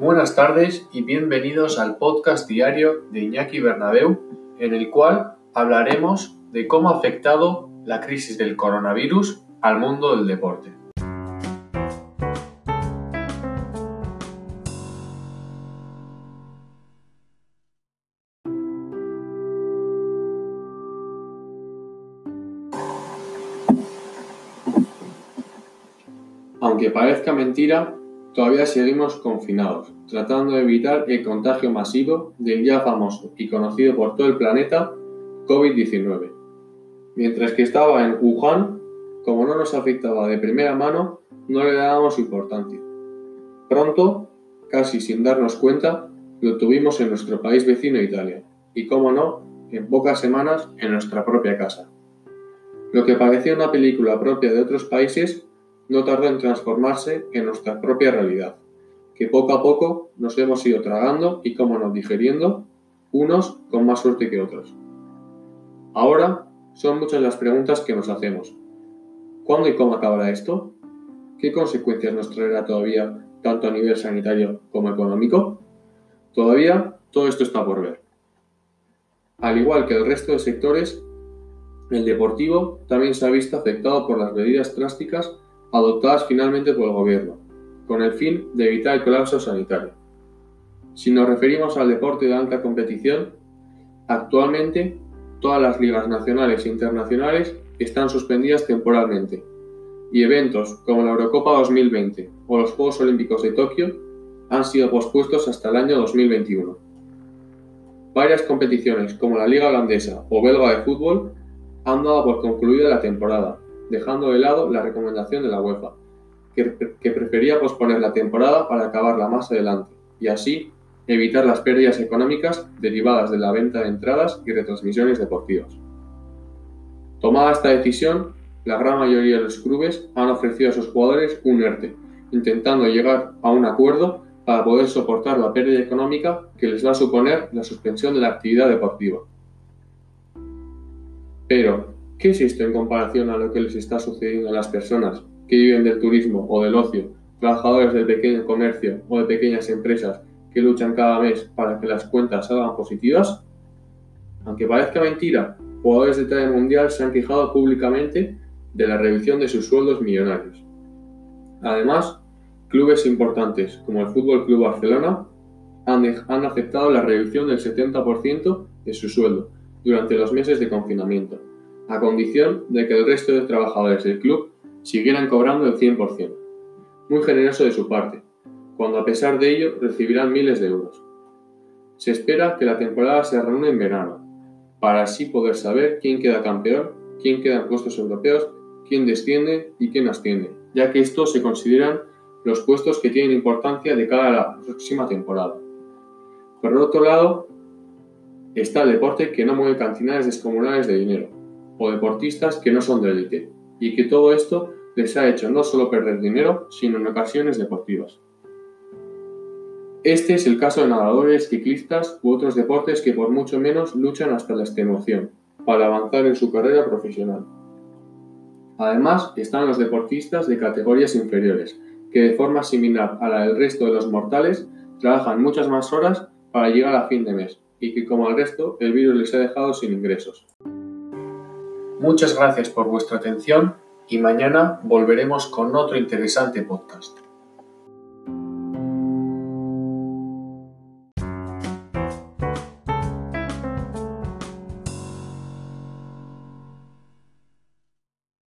Buenas tardes y bienvenidos al podcast diario de Iñaki Bernabeu, en el cual hablaremos de cómo ha afectado la crisis del coronavirus al mundo del deporte. Aunque parezca mentira, todavía seguimos confinados, tratando de evitar el contagio masivo del ya famoso y conocido por todo el planeta COVID-19. Mientras que estaba en Wuhan, como no nos afectaba de primera mano, no le dábamos importancia. Pronto, casi sin darnos cuenta, lo tuvimos en nuestro país vecino Italia, y como no, en pocas semanas en nuestra propia casa. Lo que parecía una película propia de otros países no tardó en transformarse en nuestra propia realidad, que poco a poco nos hemos ido tragando y como nos digeriendo, unos con más suerte que otros. Ahora son muchas las preguntas que nos hacemos. ¿Cuándo y cómo acabará esto? ¿Qué consecuencias nos traerá todavía tanto a nivel sanitario como económico? Todavía todo esto está por ver. Al igual que el resto de sectores, el deportivo también se ha visto afectado por las medidas drásticas adoptadas finalmente por el Gobierno, con el fin de evitar el colapso sanitario. Si nos referimos al deporte de alta competición, actualmente todas las ligas nacionales e internacionales están suspendidas temporalmente, y eventos como la Eurocopa 2020 o los Juegos Olímpicos de Tokio han sido pospuestos hasta el año 2021. Varias competiciones como la Liga Holandesa o Belga de Fútbol han dado por concluida la temporada dejando de lado la recomendación de la UEFA, que, prefería posponer la temporada para acabarla más adelante y así evitar las pérdidas económicas derivadas de la venta de entradas y retransmisiones deportivas. Tomada esta decisión, la gran mayoría de los clubes han ofrecido a sus jugadores un ERTE, intentando llegar a un acuerdo para poder soportar la pérdida económica que les va a suponer la suspensión de la actividad deportiva. Pero, ¿Qué es esto en comparación a lo que les está sucediendo a las personas que viven del turismo o del ocio, trabajadores del pequeño comercio o de pequeñas empresas que luchan cada mes para que las cuentas salgan positivas? Aunque parezca mentira, jugadores de talla mundial se han quejado públicamente de la reducción de sus sueldos millonarios. Además, clubes importantes como el Fútbol Club Barcelona han, han aceptado la reducción del 70% de su sueldo durante los meses de confinamiento a condición de que el resto de trabajadores del club siguieran cobrando el 100%. Muy generoso de su parte, cuando a pesar de ello recibirán miles de euros. Se espera que la temporada se reúna en verano, para así poder saber quién queda campeón, quién queda en puestos europeos, quién desciende y quién asciende, ya que estos se consideran los puestos que tienen importancia de cara a la próxima temporada. Por otro lado, está el deporte que no mueve cantidades descomunales de dinero, o deportistas que no son de élite, y que todo esto les ha hecho no solo perder dinero, sino en ocasiones deportivas. Este es el caso de nadadores, ciclistas u otros deportes que por mucho menos luchan hasta la extenuación para avanzar en su carrera profesional. Además, están los deportistas de categorías inferiores, que de forma similar a la del resto de los mortales trabajan muchas más horas para llegar a fin de mes, y que como al resto el virus les ha dejado sin ingresos. Muchas gracias por vuestra atención y mañana volveremos con otro interesante podcast.